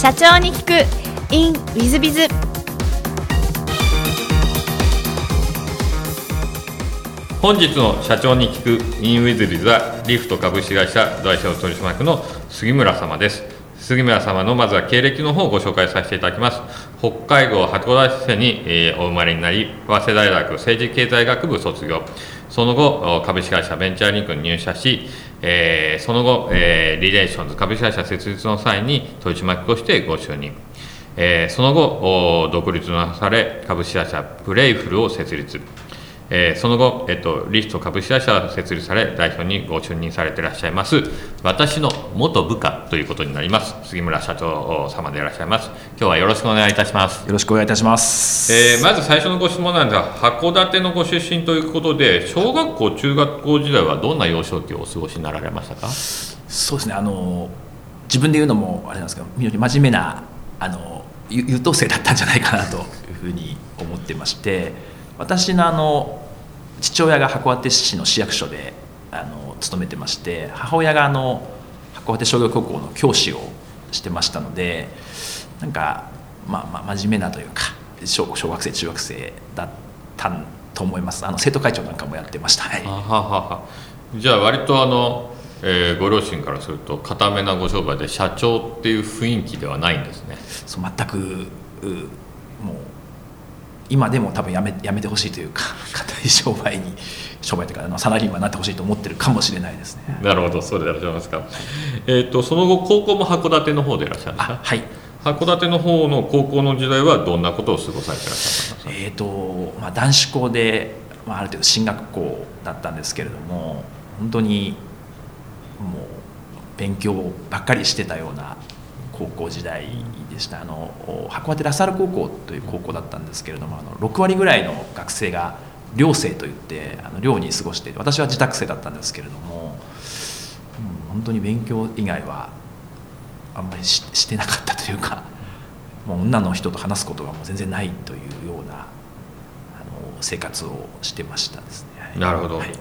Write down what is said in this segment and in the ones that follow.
社長に聞く。In ウィズビズ本日の社長に聞く in ウィズビズはリフト株式会社代表取締役の杉村様です。杉村様のまずは経歴の方をご紹介させていただきます。北海道函館市に、えーお生まれになり早稲田大学政治経済学部卒業。その後株式会社ベンチャーリンクに入社し、えーその後、えーリレーションズ株式会社設立の際に取締役としてご就任。えーその後独立なされ株式会社プレイフルを設立、えーその後、えっと、リスト株式会社を設立され代表にご就任されていらっしゃいます私の元部下ということになります。杉村社長様でいらっしゃいます。今日はよろしくお願いいたします。よろしくお願いいたします。えーまず最初のご質問なんですが函館のご出身ということで小学校中学校時代はどんな幼少期をお過ごしになられましたか？そうですね。あの自分で言うのもあれなんですけど、非常に真面目なあのゆ優等生だったんじゃないかなというふうに思ってまして、私のあの父親が函館市の市役所であの勤めてまして、母親があの函館商業高校の教師をしてましたので、なんかまあまあ真面目なというか小小学生中学生だったと思います。あの生徒会長なんかもやってました。はい。あはははじゃあ割とあの、えーご両親からすると固めなご商売で社長っていう雰囲気ではないんですねそう全くうもう今でも多分やめやめてほしいというか 固い商売に商売というかあのサラリーマンになってほしいと思ってるかもしれないですね。なるほどそうでいらっしゃいますか。えっ、とその後高校も函館の方でいらっしゃるんですかあはい。函館の方の高校の時代はどんなことを過ごされていらっしゃったんですか？えーとまあ、男子校で、まあ、ある程度進学校だったんですけれども本当にもう勉強ばっかりしてたような高校時代でした。あの函館ラサール高校という高校だったんですけれどもあの6割ぐらいの学生が寮生といってあの寮に過ごしていて私は自宅生だったんですけれども、うん、本当に勉強以外はあんまりししてなかったというかもう女の人と話すことがもう全然ないというようなあの生活をしてましたですね。はい。なるほど、はい。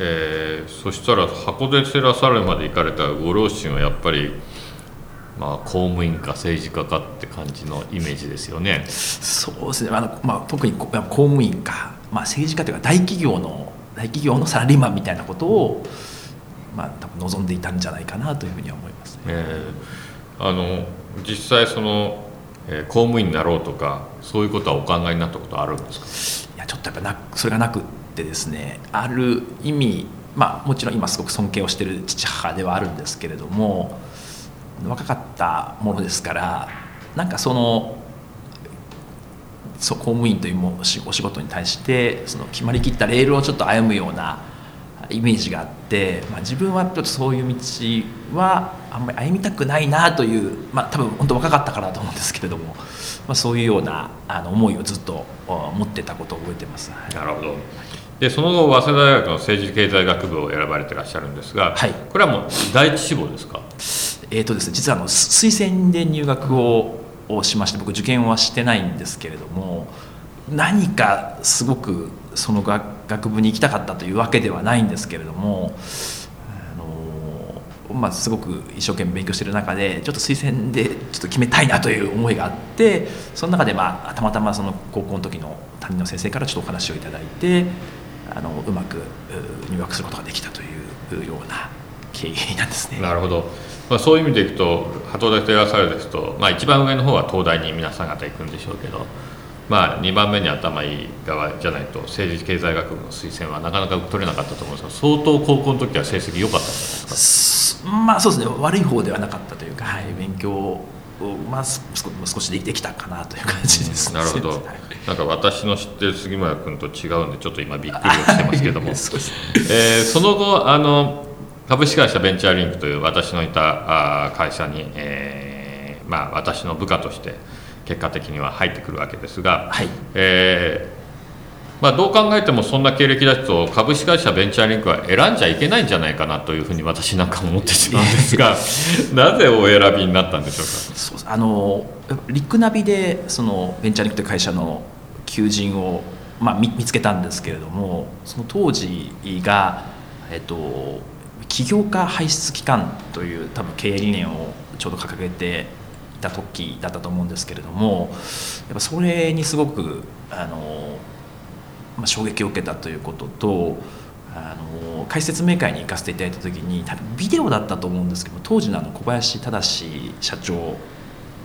えーそしたら函館ラサールまで行かれたご両親はやっぱりまあ公務員か政治家かって感じのイメージですよね。そうですね。あの、まあ、特にこ公務員か、まあ、政治家というか大企業の大企業のサラリーマンみたいなことを、まあ、多分望んでいたんじゃないかなというふうには思いますね。えーあの実際その、えー公務員になろうとかそういうことはお考えになったことあるんですか？いやちょっとやっぱなそれがなくってですねある意味まあもちろん今すごく尊敬をしている父母ではあるんですけれども若かったものですからなんかそのそう公務員というもお仕事に対してその決まりきったレールをちょっと歩むようなイメージがあって、まあ、自分はちょっとそういう道はあんまり歩みたくないなという、まあ、多分本当若かったからだと思うんですけれども、まあ、そういうようなあの思いをずっとお持ってたことを覚えてます。はい。なるほど。でその後早稲田大学の政治経済学部を選ばれてらっしゃるんですが、はい。これはもう第一志望ですか？えーとですね、実はあの推薦で入学をしまして僕受験はしてないんですけれども何かすごくその学学部に行きたかったというわけではないんですけれども、あのまあ、すごく一生懸命勉強してる中でちょっと推薦でちょっと決めたいなという思いがあってその中で、まあ、たまたまその高校の時の担任の先生からちょっとお話をいただいてあのうまく入学することができたというような経緯なんですね。なるほど、まあ、そういう意味でいくと函館ラサールですと、まあ、一番上の方は東大に皆さん方行くんでしょうけど、まあ、2番目に頭いい側じゃないと政治経済学部の推薦はなかなか取れなかったと思うんですが相当高校の時は成績良かったんじゃないですか？すまあそうですね。悪い方ではなかったというか、はい、勉強を、まあ、す少少しできたかなという感じです、なるほど。はい。なんか私の知ってる杉村君と違うんでちょっと今びっくりをしてますけども。そえーその後あの株式会社ベンチャーリンクという私のいた会社に、えーまあ、私の部下として結果的には入ってくるわけですが、はい。えーまあ、どう考えてもそんな経歴だと株式会社ベンチャーリンクは選んじゃいけないんじゃないかなというふうに私なんか思ってしまうんですがなぜお選びになったんでしょうか？そうあのリックナビでそのベンチャーリンクという会社の求人を、まあ、見見つけたんですけれどもその当時が、えっと、起業家排出機関という多分経営理念をちょうど掲げていた時だったと思うんですけれどもやっぱそれにすごくあの、まあ、衝撃を受けたということとあの解説明会に行かせていただいた時に多分ビデオだったと思うんですけど当時のあの小林正社長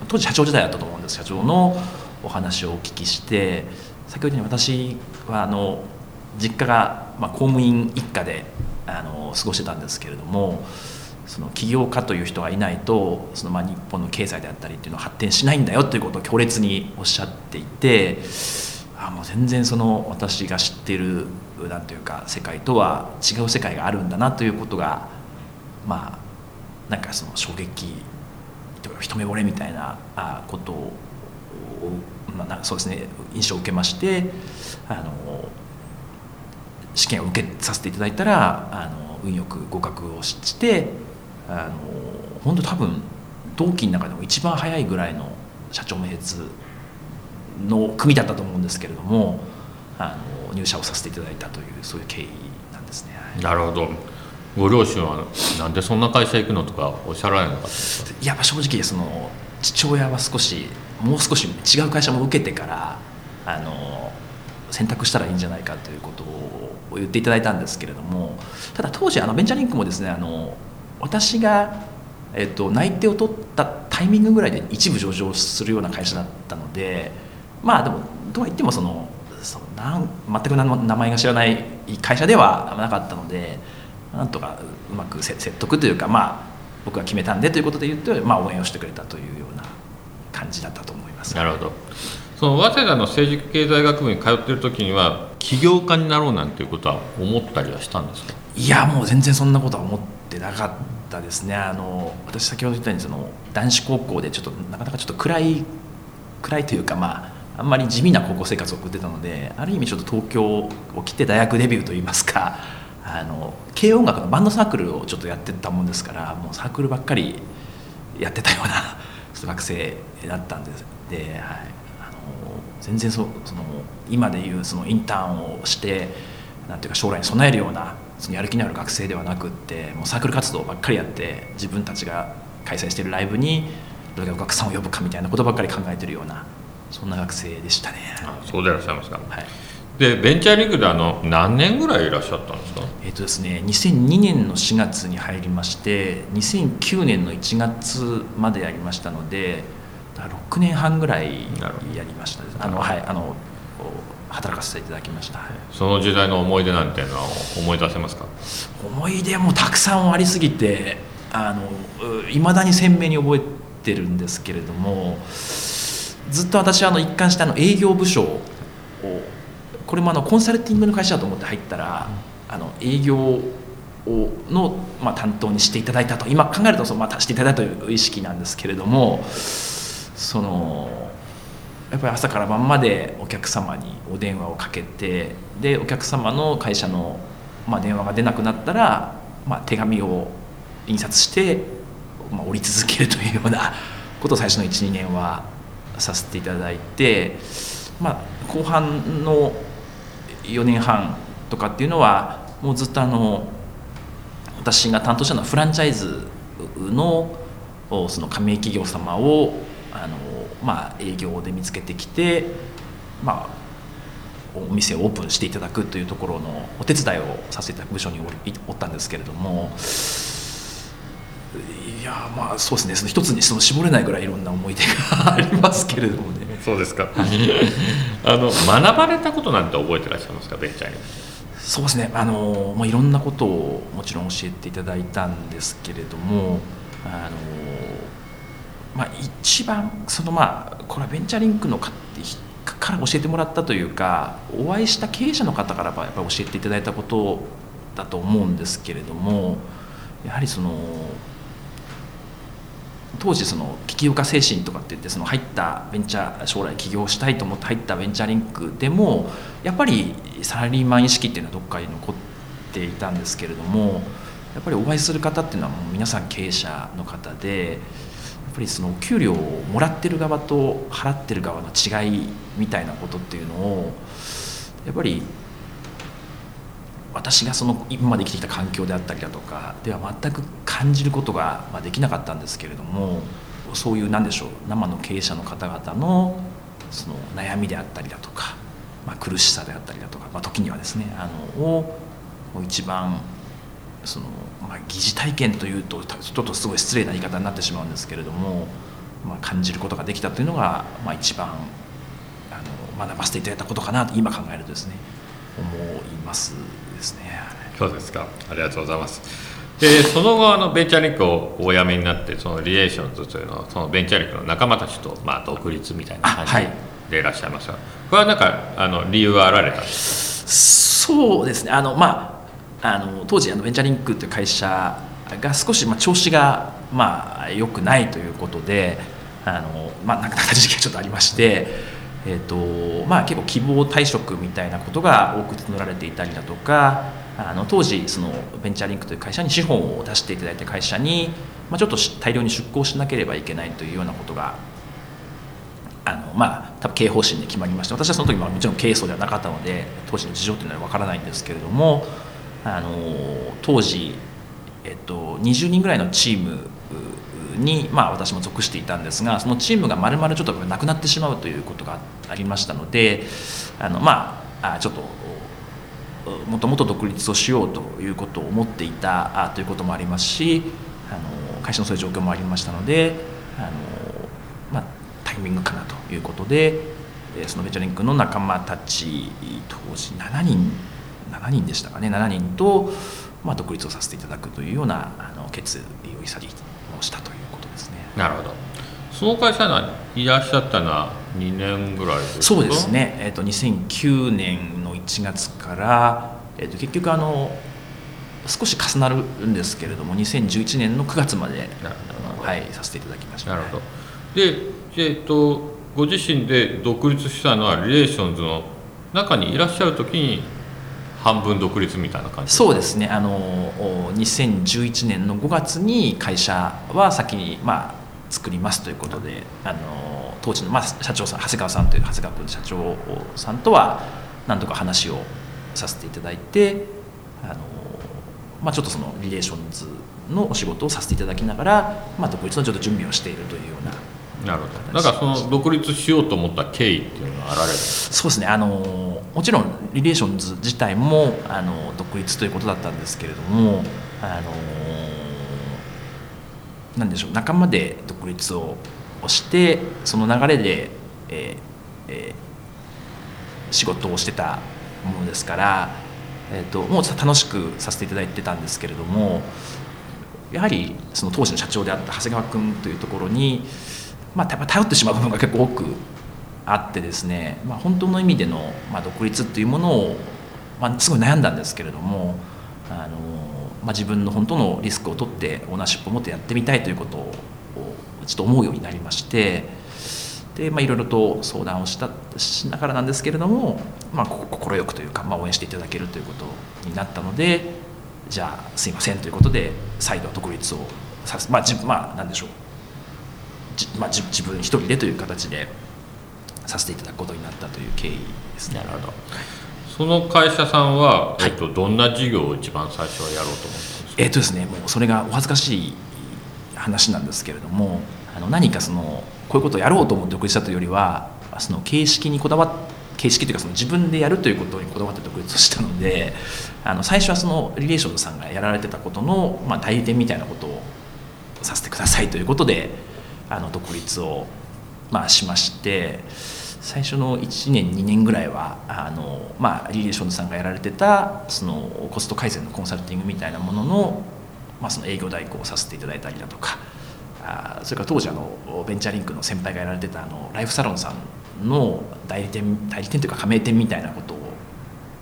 当時社長時代だったと思うんです。社長のお話をお聞きして先ほどに私はあの実家が、まあ、公務員一家であの過ごしてたんですけれどもその起業家という人がいないとそのまあ日本の経済であったりっていうのは発展しないんだよということを強烈におっしゃっていてあもう全然その私が知ってるなんていうか世界とは違う世界があるんだなということがまあなんかその衝撃とか一目惚れみたいなことを、まあ、そうですね印象を受けましてあの試験を受けさせていただいたらあの運よく合格をしてあの本当多分同期の中でも一番早いぐらいの社長面接の組だったと思うんですけれどもあの入社をさせていただいたというそういう経緯なんですね。なるほど。ご両親はなんでそんな会社行くのとかおっしゃられなかったですか？やっぱ正直その父親は少しもう少し違う会社も受けてからあの選択したらいいんじゃないかということを言っていただいたんですけれどもただ当時あのベンチャーリンクもですねあの私が、えっと、内定を取ったタイミングぐらいで一部上場するような会社だったのでまあでもとは言ってもそのそなん全く名前が知らない会社ではなかったのでなんとかうまく説得というかまあ僕が決めたんでということで言って、まあ、応援をしてくれたというような感じだったと思います。なるほどその早稲田の政治経済学部に通ってる時には起業家になろうなんていうことは思ったりはしたんですか？いやもう全然そんなことは思ってなかったですね。あの私先ほど言ったようにその男子高校でちょっとなかなかちょっと暗い暗いというかまああんまり地味な高校生活を送ってたのである意味ちょっと東京を来て大学デビューといいますかあの軽音楽のバンドサークルをちょっとやってたもんですからもうサークルばっかりやってたような学生だったんです。で、はい、全然そその今でいうそのインターンをしてなんていうか将来に備えるようなそのやる気のある学生ではなくってもうサークル活動ばっかりやって自分たちが開催しているライブにどれだけお客さんを呼ぶかみたいなことばっかり考えてるようなそんな学生でしたね。そうでいらっしゃいますか、はいでベンチャーリングであの何年ぐらいいらっしゃったんですか？えっ、とですね2002年の4月に入りまして2009年の1月までやりましたので6年半ぐらいやりましたあのはいあの働かせていただきました、その時代の思い出なんていうのは思い出せますか？思い出もたくさんありすぎていまだに鮮明に覚えてるんですけれどもずっと私はあの一貫してあの営業部署をこれもあのコンサルティングの会社だと思って入ったら、あの営業をの、まあ、担当にしていただいたと。今考えるとその、まあ、していただいたという意識なんですけれどもそのやっぱり朝から晩までお客様にお電話をかけてでお客様の会社の、まあ、電話が出なくなったら、まあ、手紙を印刷して、まあ、折り続けるというようなことを最初の12年はさせていただいて、まあ、後半の4年半とかっていうのはもうずっとあの私が担当したのはフランチャイズのその加盟企業様をあの、まあ、営業で見つけてきて、まあ、お店をオープンしていただくというところのお手伝いをさせて部署におったんですけれどもいやまあそうですねその一つにその絞れないぐらいいろんな思い出がありますけれどもね。そうですか。あの学ばれたことなんて覚えてらっしゃいますかベンチャーに。そうですね。あのもういろんなことをもちろん教えていただいたんですけれどもあの、まあ、一番そのまあこれはベンチャーリンクのかから教えてもらったというかお会いした経営者の方からやっぱ教えていただいたことだと思うんですけれどもやはりその当時その起業家精神とかって言ってその入ったベンチャー将来起業したいと思って入ったベンチャーリンクでもやっぱりサラリーマン意識っていうのはどっかに残っていたんですけれどもやっぱりお会いする方っていうのはもう皆さん経営者の方でぱりその給料をもらってる側と払ってる側の違いみたいなことっていうのをやっぱり私がその今まで生きてきた環境であったりだとかでは全く感じることができなかったんですけれどもそういうなんでしょう生の経営者の方々のその悩みであったりだとか、まあ、苦しさであったりだとか、まあ、時にはですねあのを一番その、まあ、疑似体験というとちょっとすごい失礼な言い方になってしまうんですけれども、まあ、感じることができたというのが、まあ、一番あの学ばせていただいたことかなと今考えるとですね思いますですね。そうですか。ありがとうございます。でその後あのベンチャーリンクをお辞めになってそのリレーションズというのはそのベンチャーリンクの仲間たちと、まあ、独立みたいな感じでい。らっしゃいますが、はい、これはなんかあの理由はあられたんですか？そうですね。あの、まあ、あの当時あのベンチャーリンクという会社が少しまあ調子がまあ良くないということであの、まあ、なくなった時期がちょっとありまして、えーとまあ、結構希望退職みたいなことが多く募られていたりだとかあの当時そのベンチャーリンクという会社に資本を出していただいた会社に、まあ、ちょっと大量に出向しなければいけないというようなことがあのまあ多分経営方針で決まりまして私はその時ももちろん経営層ではなかったので当時の事情というのは分からないんですけれどもあの当時、えっと、20人ぐらいのチームに、まあ、私も属していたんですがそのチームがまるまるちょっとなくなってしまうということがありましたのであのまあちょっともともと独立をしようということを思っていたということもありますしあの会社のそういう状況もありましたのであの、まあ、タイミングかなということでそのベチャリンクの仲間たち当時7人7人でしたかね。7人と、まあ、独立をさせていただくというようなあの決意を潔をしたということですね。なるほど。その会社にいらっしゃったのは2年ぐらいですか？そうですね、えーと、2009年の1月から、えーと、結局あの少し重なるんですけれども2011年の9月まで、はい、させていただきました、なるほど。で、えーと、ご自身で独立したのはリレーションズの中にいらっしゃる時に半分独立みたいな感じそうですね。あの2011年の5月に会社は先に、まあ、作りますということであの当時の、まあ、社長さん長谷川さんという長谷川君社長さんとは何とか話をさせていただいてあの、まあ、ちょっとそのリレーションズのお仕事をさせていただきながら、まあ、独立のちょっと準備をしているというようななるほど。なんかその独立しようと思った経緯っていうのはあられるそうですね。あのもちろんリレーションズ自体もあの独立ということだったんですけれどもあのなんでしょう仲間で独立をしてその流れで、えーえー、仕事をしてたものですから、えーと、もう楽しくさせていただいてたんですけれどもやはりその当時の社長であった長谷川君というところに、まあ、頼ってしまう部分が結構多くあってですね、まあ、本当の意味での、まあ、独立っていうものを、まあ、すごい悩んだんですけれどもあのまあ、自分の本当のリスクを取ってオーナーシップを持ってやってみたいということをちょっと思うようになりましてで、まあ、いろいろと相談をしたしながらなんですけれども快、まあ、くというか、まあ、応援していただけるということになったのでじゃあすいませんということで再度独立をさせまあ自まあ何でしょう。まあ、自分一人でという形でさせていただくことになったという経緯ですね。なるほどその会社さんは、えっと、どんな事業を一番最初はやろうと思ったんですか、えっとですね、もうそれがお恥ずかしい話なんですけれどもあの何かそのこういうことをやろうと思って独立したというよりはその形式にこだわって形式というかその自分でやるということにこだわって独立したのであの最初はそのリレーションズさんがやられてたことの、まあ、代理店みたいなことをさせてくださいということであの独立を、まあ、しまして。最初の1年2年ぐらいはあの、まあ、リレーションズさんがやられてたそのコスト改善のコンサルティングみたいなものの,、まあその営業代行をさせていただいたりだとかあそれから当時あのベンチャーリンクの先輩がやられてたあのライフサロンさんの代理店代理店というか加盟店みたいなこと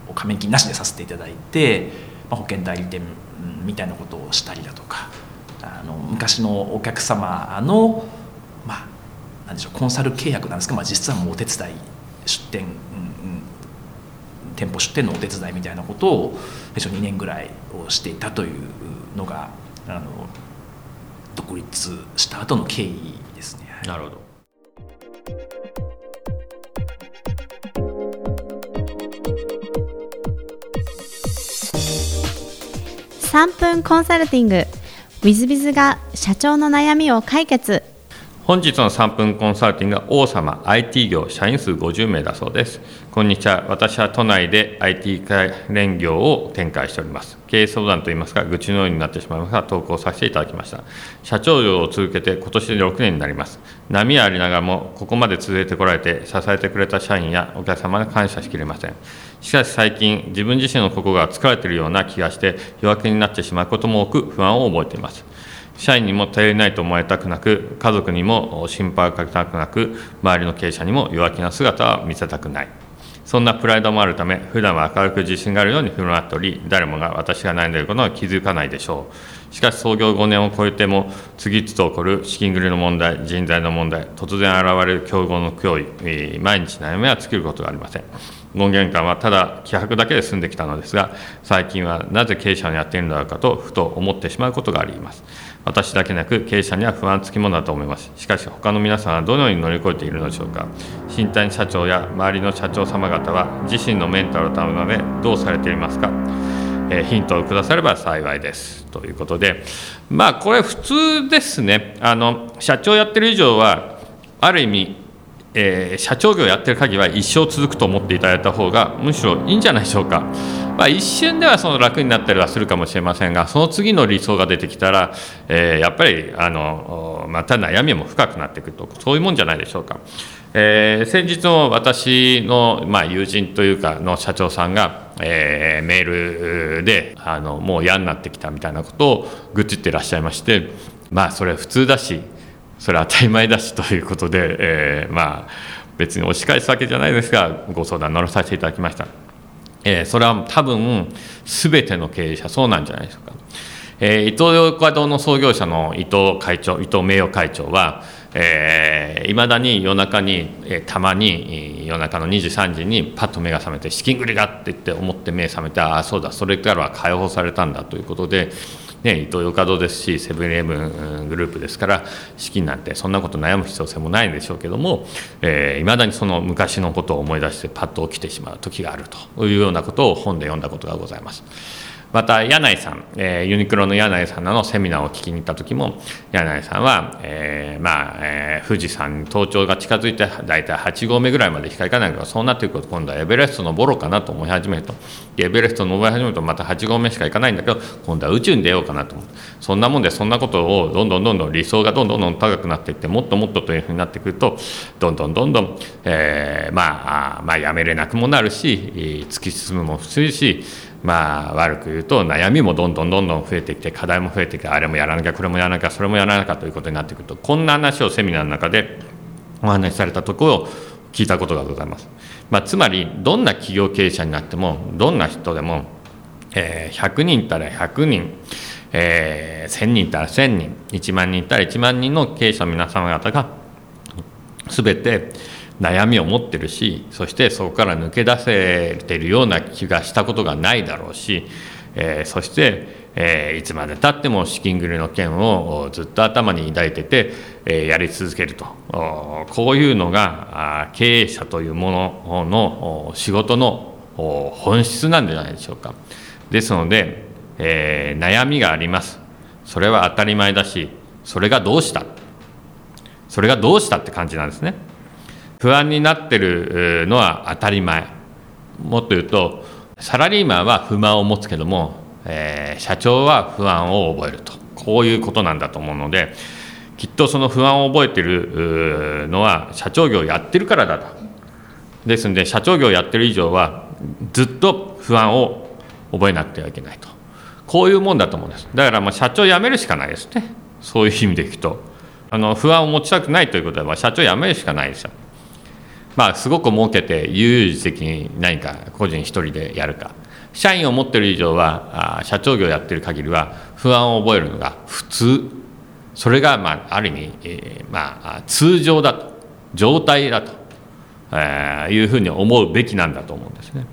を加盟金なしでさせていただいて、まあ、保険代理店みたいなことをしたりだとかあの昔のお客様のなんでしょうコンサル契約なんですけど、まあ、実はもうお手伝い出店、うんうん、店舗出店のお手伝いみたいなことを最初2年ぐらいをしていたというのがあの独立した後の経緯ですね。なるほど。3分コンサルティング。w i z b i が社長の悩みを解決本日の3分コンサルティングは王様 IT 業社員数50名だそうです。こんにちは。私は都内で IT 関連業を展開しております。経営相談といいますか愚痴のようになってしまいますが投稿させていただきました。社長業を続けて今年で6年になります。波はありながらもここまで続いてこられて支えてくれた社員やお客様に感謝しきれません。しかし最近自分自身の心が疲れているような気がして弱気になってしまうことも多く不安を覚えています。社員にも頼りないと思われたくなく家族にも心配をかけたくなく周りの経営者にも弱気な姿は見せたくない。そんなプライドもあるため普段は明るく自信があるように振る舞っており誰もが私が悩んでいることは気づかないでしょう。しかし創業5年を超えても次々と起こる資金繰りの問題人材の問題突然現れる競合の脅威毎日悩みは尽きることがありません。権限感はただ気迫だけで済んできたのですが最近はなぜ経営者にやっているのだろうかとふと思ってしまうことがあります。私だけなく経営者には不安つきものだと思います。しかし他の皆さんはどのように乗り越えているのでしょうか。新谷社長や周りの社長様方は自身のメンタルを保つのでどうされていますか、えー、ヒントをくだされば幸いです。ということでまあこれ普通ですね。あの社長やってる以上はある意味えー、社長業やってる限りは一生続くと思っていただいた方がむしろいいんじゃないでしょうか。まあ、一瞬ではその楽になったりはするかもしれませんがその次の理想が出てきたら、えー、やっぱりあのまた悩みも深くなってくるとそういうもんじゃないでしょうか。えー、先日も私の、まあ、友人というかの社長さんが、えー、メールであのもう嫌になってきたみたいなことを愚痴ってらっしゃいましてまあそれ普通だしそれは当たり前だしということで、えー、まあ別に押し返すわけじゃないですがご相談乗らさせていただきました。えー、それは多分全ての経営者そうなんじゃないでしょうか。えー、伊東洋華堂の創業者の伊藤会長伊藤名誉会長は、えー、だに夜中に、えー、たまに夜中の23時にパッと目が覚めて資金繰りがって言って思って目覚めてああそうだそれからは解放されたんだということで、ね、伊東洋華堂ですしセブンイレブングループですから資金なんてそんなこと悩む必要性もないんでしょうけどもいま、ー、だにその昔のことを思い出してパッと起きてしまう時があるというようなことを本で読んだことがございます。また柳井さん、えー、ユニクロの柳井さんのセミナーを聞きに行った時も柳井さんは、えー、まあ、えー、富士山に登頂が近づいて大体8合目ぐらいまでしか行かないけどそうなっていくと今度はエベレスト登ろうかなと思い始めると。エベレスト登り始めるとまた8合目しか行かないんだけど今度は宇宙に出ようかなとそんなもんでそんなことをどんどんどんどん理想がどんどんどん高くなっていってもっともっとというふうになってくるとどんどんどんどん、えー、まあまあやめれなくもなるし突き進むも普通しまあ悪く言うと悩みもどんどんどんどん増えてきて課題も増えてきてあれもやらなきゃこれもやらなきゃそれもやらなきゃということになってくるとこんな話をセミナーの中でお話しされたところを聞いたことがございます。まあ、つまりどんな企業経営者になってもどんな人でも、えー、100人いたら100人、えー、1000人いたら1000人1万人いたら1万人の経営者の皆様方が全て悩みを持ってるしそしてそこから抜け出せてるような気がしたことがないだろうし、えー、そして、えー、いつまでたっても資金繰りの件をずっと頭に抱いてて、えー、やり続けるとこういうのが経営者というものの仕事の本質なんじゃないでしょうか。ですので、えー、悩みがありますそれは当たり前だしそれがどうした？それがどうしたって感じなんですね。不安になってるのは当たり前。もっと言うとサラリーマンは不満を持つけども、えー、社長は不安を覚えると。こういうことなんだと思うのできっとその不安を覚えてるのは社長業をやってるからだと。ですので社長業をやってる以上はずっと不安を覚えなくてはいけないと。こういうもんだと思うんです。だからまあ社長辞めるしかないですね。そういう意味でいくと。あの不安を持ちたくないということは社長辞めるしかないですよ。まあ、すごく儲けて悠々自適に何か個人一人でやるか。社員を持ってる以上はあ社長業やってる限りは不安を覚えるのが普通。それが、まあ、ある意味、えー、まあ、通常だと。状態だと、えー、いうふうに思うべきなんだと思うんですね。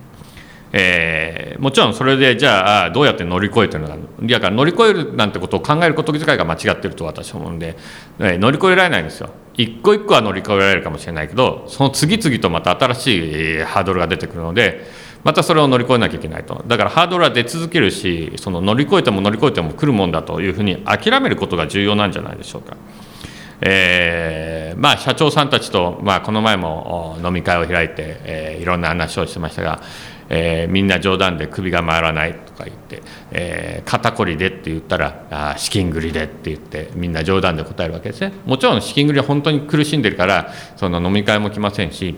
えー、もちろんそれでじゃあどうやって乗り越えてるのかだから乗り越えるなんてことを考えること自体が間違ってると私は思うんで、えー、乗り越えられないんですよ一個一個は乗り越えられるかもしれないけどその次々とまた新しいハードルが出てくるのでまたそれを乗り越えなきゃいけないとだからハードルは出続けるしその乗り越えても乗り越えても来るもんだというふうに諦めることが重要なんじゃないでしょうか。えーまあ、社長さんたちと、まあ、この前も飲み会を開いて、えーいろんな話をしてましたが、えーみんな冗談で首が回らないとか言って、えー肩こりでって言ったらあ資金繰りでって言ってみんな冗談で答えるわけですね。もちろん資金繰りは本当に苦しんでるからその飲み会も来ませんし、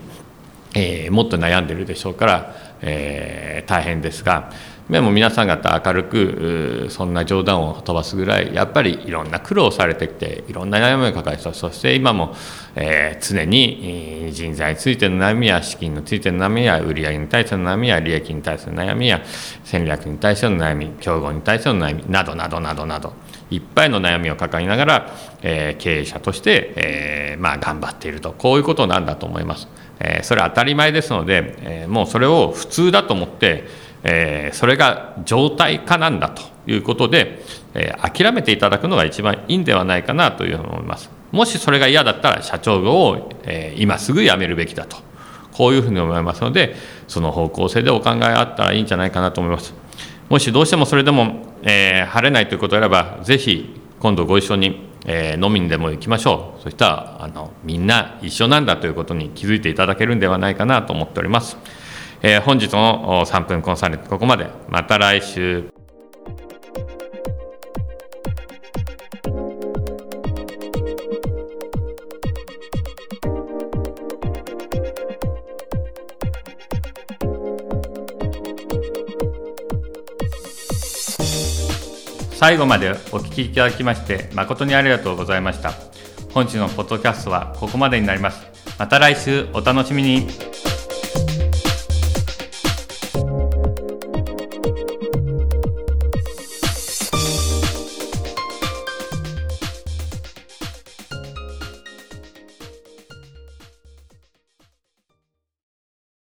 えーもっと悩んでるでしょうから、え大変ですがでも皆さん方明るくそんな冗談を飛ばすぐらいやっぱりいろんな苦労されてきていろんな悩みを抱えてそして今も、えー常に人材についての悩みや資金についての悩みや売上に対しての悩みや利益に対しての悩みや戦略に対しての悩み競合に対しての悩みなどなどなどなどいっぱいの悩みを抱えながら、えー経営者として、えーまあ、頑張っているとこういうことなんだと思います。えーそれは当たり前ですので、えーもうそれを普通だと思って、えーそれが状態化なんだということで、えー諦めていただくのが一番いいんではないかなというふうに思います。もしそれが嫌だったら社長を、えー今すぐ辞めるべきだとこういうふうに思いますのでその方向性でお考えあったらいいんじゃないかなと思います。もしどうしてもそれでも、えー晴れないということであればぜひ今度ご一緒に、えー飲みにでも行きましょうそしたらあのみんな一緒なんだということに気づいていただけるんではないかなと思っております、えー本日の3分コンサルここまで。また来週。最後までお聞きいただきまして誠にありがとうございました。本日のポッドキャストはここまでになります。また来週。お楽しみに。